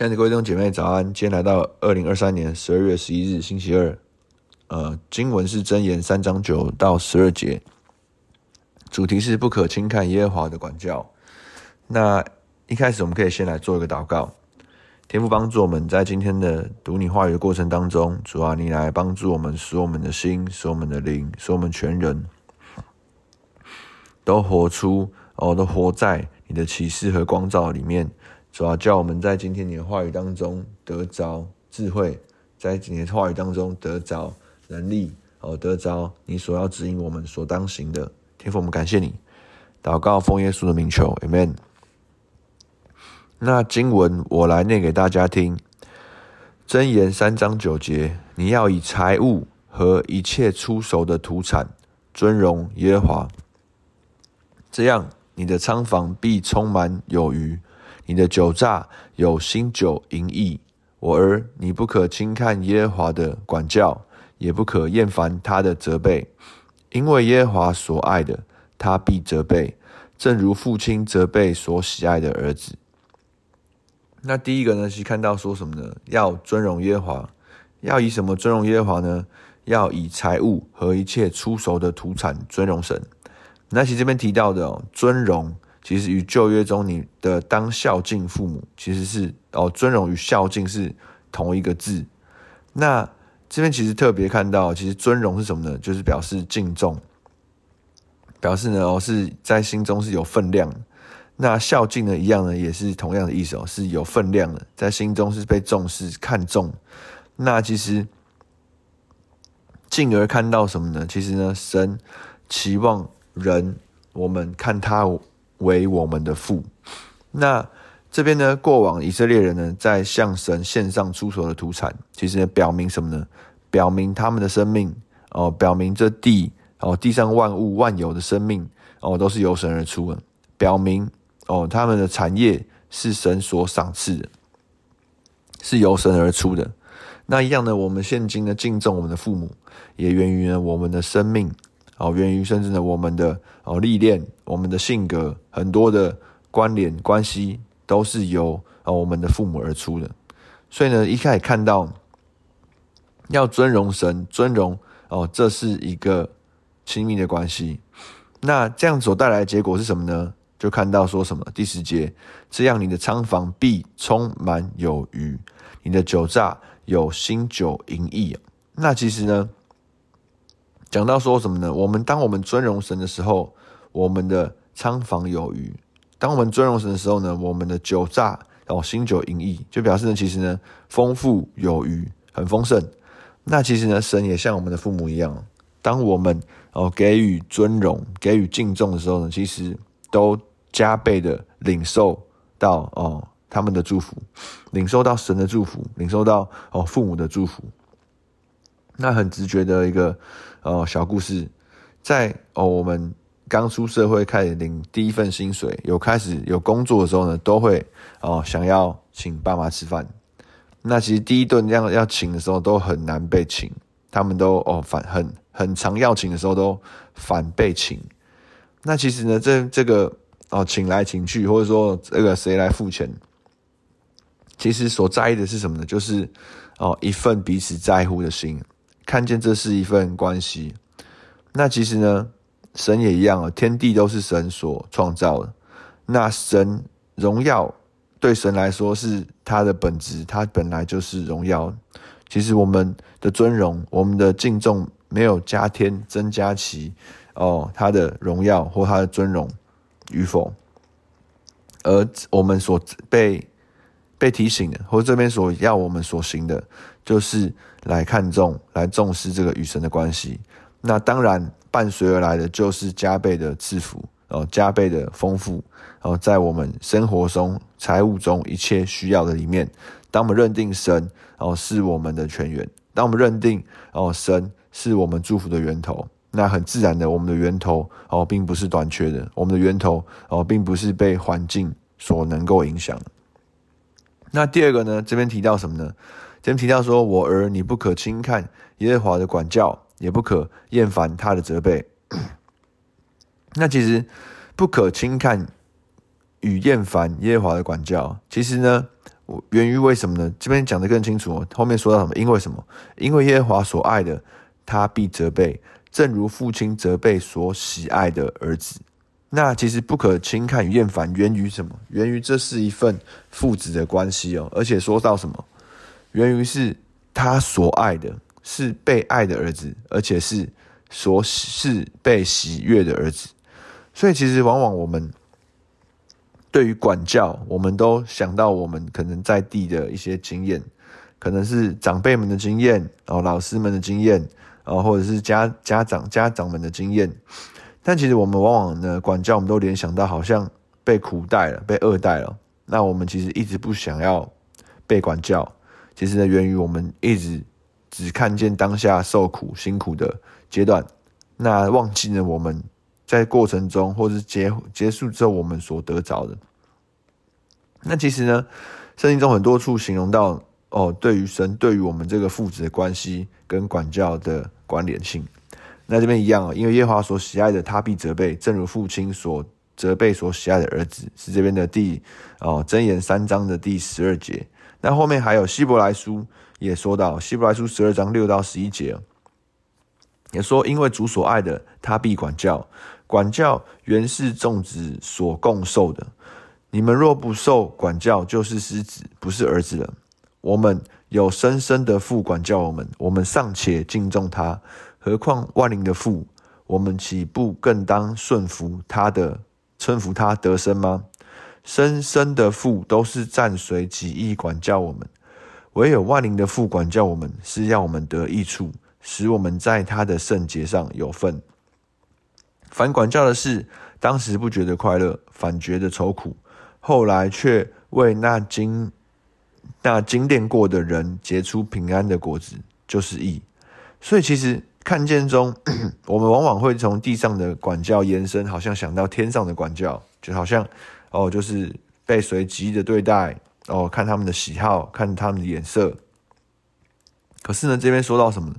亲爱的各位弟兄姐妹，早安！今天来到二零二三年十二月十一日，星期二。呃，经文是箴言三章九到十二节，主题是不可轻看耶和华的管教。那一开始我们可以先来做一个祷告，天父帮助我们在今天的读你话语的过程当中，主啊，你来帮助我们，使我们的心，使我们的灵，使我们全人都活出哦，都活在你的启示和光照里面。主要叫我们在今天你的话语当中得着智慧，在今天的话语当中得着能力，哦，得着你所要指引我们所当行的。天父，我们感谢你，祷告奉耶稣的名求，Amen。那经文我来念给大家听，箴言三章九节，你要以财物和一切初熟的土产尊荣耶和华，这样你的仓房必充满有余。你的酒榨有新酒盈溢，我儿，你不可轻看耶和华的管教，也不可厌烦他的责备，因为耶和华所爱的，他必责备，正如父亲责备所喜爱的儿子。那第一个呢，是看到说什么呢？要尊荣耶和华，要以什么尊荣耶和华呢？要以财物和一切初熟的土产尊荣神。那其实这边提到的哦，尊荣。其实与旧约中你的当孝敬父母，其实是哦，尊荣与孝敬是同一个字。那这边其实特别看到，其实尊荣是什么呢？就是表示敬重，表示呢哦是在心中是有分量。那孝敬呢一样呢，也是同样的意思哦，是有分量的，在心中是被重视、看重。那其实进而看到什么呢？其实呢，神期望人，我们看他。为我们的父，那这边呢？过往以色列人呢，在向神献上出熟的土产，其实呢，表明什么呢？表明他们的生命哦，表明这地哦，地上万物万有的生命哦，都是由神而出的，表明哦，他们的产业是神所赏赐的，是由神而出的。那一样呢，我们现今呢，敬重我们的父母，也源于呢，我们的生命。哦，源于甚至呢，我们的哦历练，我们的性格，很多的关联关系都是由哦我们的父母而出的。所以呢，一开始看到要尊荣神，尊荣哦，这是一个亲密的关系。那这样所带来的结果是什么呢？就看到说什么第十节，这样你的仓房必充满有余，你的酒榨有新酒盈溢。那其实呢？讲到说什么呢？我们当我们尊荣神的时候，我们的仓房有余；当我们尊荣神的时候呢，我们的酒榨哦，新酒盈溢，就表示呢，其实呢，丰富有余，很丰盛。那其实呢，神也像我们的父母一样，当我们哦给予尊荣、给予敬重的时候呢，其实都加倍的领受到哦他们的祝福，领受到神的祝福，领受到哦父母的祝福。那很直觉的一个。哦，小故事，在哦，我们刚出社会开始领第一份薪水，有开始有工作的时候呢，都会哦想要请爸妈吃饭。那其实第一顿要要请的时候都很难被请，他们都哦反很很常要请的时候都反被请。那其实呢，这这个哦请来请去，或者说这个谁来付钱，其实所在意的是什么呢？就是哦一份彼此在乎的心。看见这是一份关系，那其实呢，神也一样啊，天地都是神所创造的。那神荣耀对神来说是他的本质，他本来就是荣耀。其实我们的尊荣，我们的敬重，没有加添增加其哦他的荣耀或他的尊荣与否，而我们所被被提醒的，或这边所要我们所行的，就是。来看重、来重视这个与神的关系，那当然伴随而来的就是加倍的赐福哦，加倍的丰富哦，在我们生活中、财务中一切需要的里面，当我们认定神哦是我们的泉源，当我们认定哦神是我们祝福的源头，那很自然的，我们的源头哦并不是短缺的，我们的源头哦并不是被环境所能够影响。那第二个呢，这边提到什么呢？这边提到说：“我儿，你不可轻看耶和华的管教，也不可厌烦他的责备。”那其实不可轻看与厌烦耶和华的管教，其实呢，源于为什么呢？这边讲得更清楚哦。后面说到什么？因为什么？因为耶和华所爱的，他必责备，正如父亲责备所喜爱的儿子。那其实不可轻看与厌烦，源于什么？源于这是一份父子的关系哦。而且说到什么？源于是他所爱的，是被爱的儿子，而且是所是被喜悦的儿子。所以其实往往我们对于管教，我们都想到我们可能在地的一些经验，可能是长辈们的经验，然后老师们的经验，然后或者是家家长家长们的经验。但其实我们往往呢，管教我们都联想到好像被苦待了，被恶待了。那我们其实一直不想要被管教，其实呢，源于我们一直只看见当下受苦辛苦的阶段，那忘记了我们在过程中或是结结束之后我们所得着的。那其实呢，圣经中很多处形容到哦，对于神对于我们这个父子的关系跟管教的关联性。那这边一样哦，因为耶和华所喜爱的，他必责备，正如父亲所责备所喜爱的儿子，是这边的第哦箴言三章的第十二节。那后面还有希伯来书也说到，希伯来书十二章六到十一节，也说因为主所爱的，他必管教，管教原是众子所共受的。你们若不受管教，就是失子，不是儿子了。我们有生身的父管教我们，我们尚且敬重他。何况万灵的父，我们岂不更当顺服他的，称服他得生吗？生身的父都是暂随己意管教我们，唯有万灵的父管教我们，是要我们得益处，使我们在他的圣洁上有份。凡管教的事，当时不觉得快乐，反觉得愁苦；后来却为那经那经练过的人结出平安的果子，就是义。所以其实。看见中，我们往往会从地上的管教延伸，好像想到天上的管教，就好像哦，就是被随机的对待哦，看他们的喜好，看他们的眼色。可是呢，这边说到什么呢？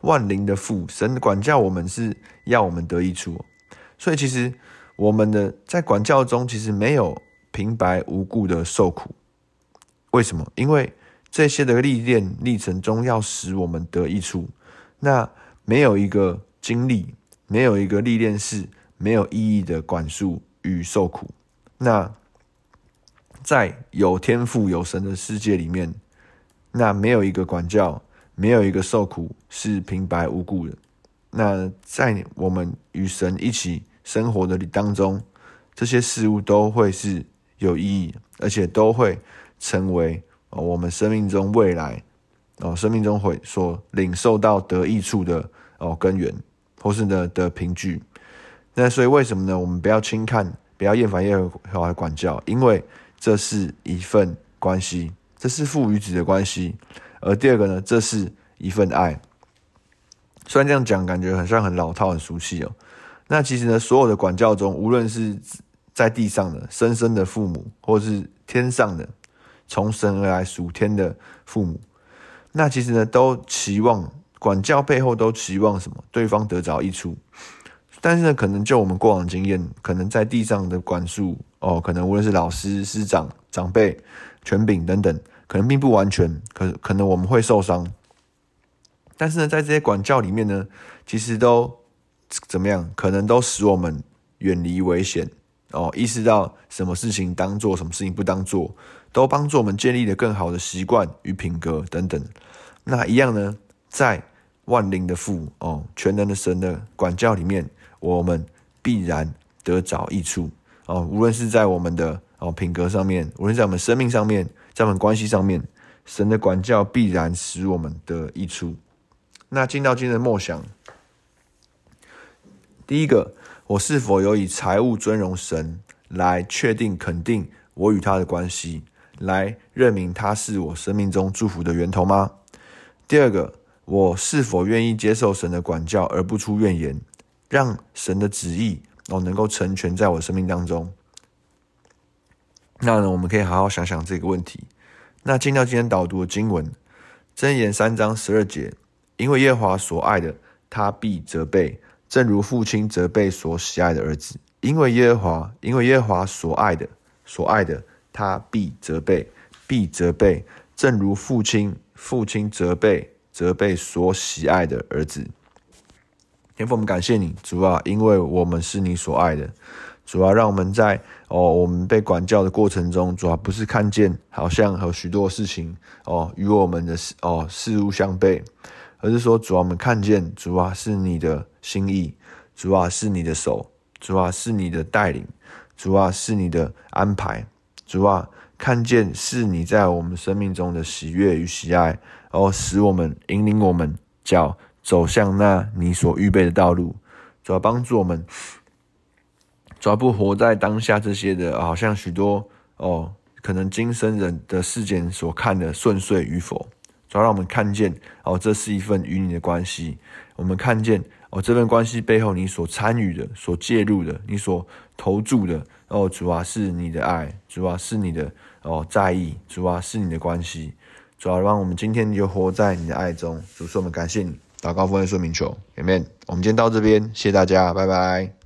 万灵的父神管教我们是要我们得益处，所以其实我们的在管教中其实没有平白无故的受苦。为什么？因为这些的历练历程中要使我们得益处。那没有一个经历，没有一个历练是没有意义的管束与受苦。那在有天赋有神的世界里面，那没有一个管教，没有一个受苦是平白无故的。那在我们与神一起生活的当中，这些事物都会是有意义，而且都会成为我们生命中未来。哦，生命中会所领受到得益处的哦根源，或是呢的凭据。那所以为什么呢？我们不要轻看，不要厌烦耶和华的管教，因为这是一份关系，这是父与子的关系。而第二个呢，这是一份爱。虽然这样讲，感觉很像很老套、很熟悉哦。那其实呢，所有的管教中，无论是在地上的生身的父母，或是天上的从神而来属天的父母。那其实呢，都期望管教背后都期望什么？对方得着益处。但是呢，可能就我们过往经验，可能在地上的管束哦，可能无论是老师、师长、长辈、权柄等等，可能并不完全，可可能我们会受伤。但是呢，在这些管教里面呢，其实都怎么样？可能都使我们远离危险哦，意识到什么事情当做，什么事情不当做。都帮助我们建立了更好的习惯与品格等等。那一样呢，在万灵的父哦，全能的神的管教里面，我们必然得着益处哦。无论是在我们的哦品格上面，无论在我们生命上面，在我们关系上面，神的管教必然使我们得益处。那进到今日的默想，第一个，我是否有以财务尊荣神来确定肯定我与他的关系？来认明他是我生命中祝福的源头吗？第二个，我是否愿意接受神的管教而不出怨言，让神的旨意哦能够成全在我生命当中？那，我们可以好好想想这个问题。那进到今天导读的经文，箴言三章十二节，因为耶和华所爱的，他必责备，正如父亲责备所喜爱的儿子。因为耶和华，因为耶和华所爱的，所爱的。他必责备，必责备，正如父亲父亲责备责备所喜爱的儿子。天父，我们感谢你，主啊，因为我们是你所爱的。主啊，让我们在哦，我们被管教的过程中，主啊，不是看见好像有许多事情哦与我们的事哦事物相悖，而是说，主啊，我们看见主啊是你的心意，主啊是你的手，主啊是你的带领，主啊是你的安排，主啊看见是你在我们生命中的喜悦与喜爱，然后使我们引领我们脚走向那你所预备的道路，主要帮助我们。主要不活在当下这些的，好像许多哦，可能今生人的世间所看的顺遂与否，主要让我们看见哦，这是一份与你的关系。我们看见哦，这份关系背后你所参与的、所介入的、你所投注的哦，主要是你的爱，主要是你的哦在意，主要是你的关系。主要让我们今天就活在你的爱中。主说我们感谢你，打高分的说明球，Amen。我们今天到这边，谢谢大家，拜拜。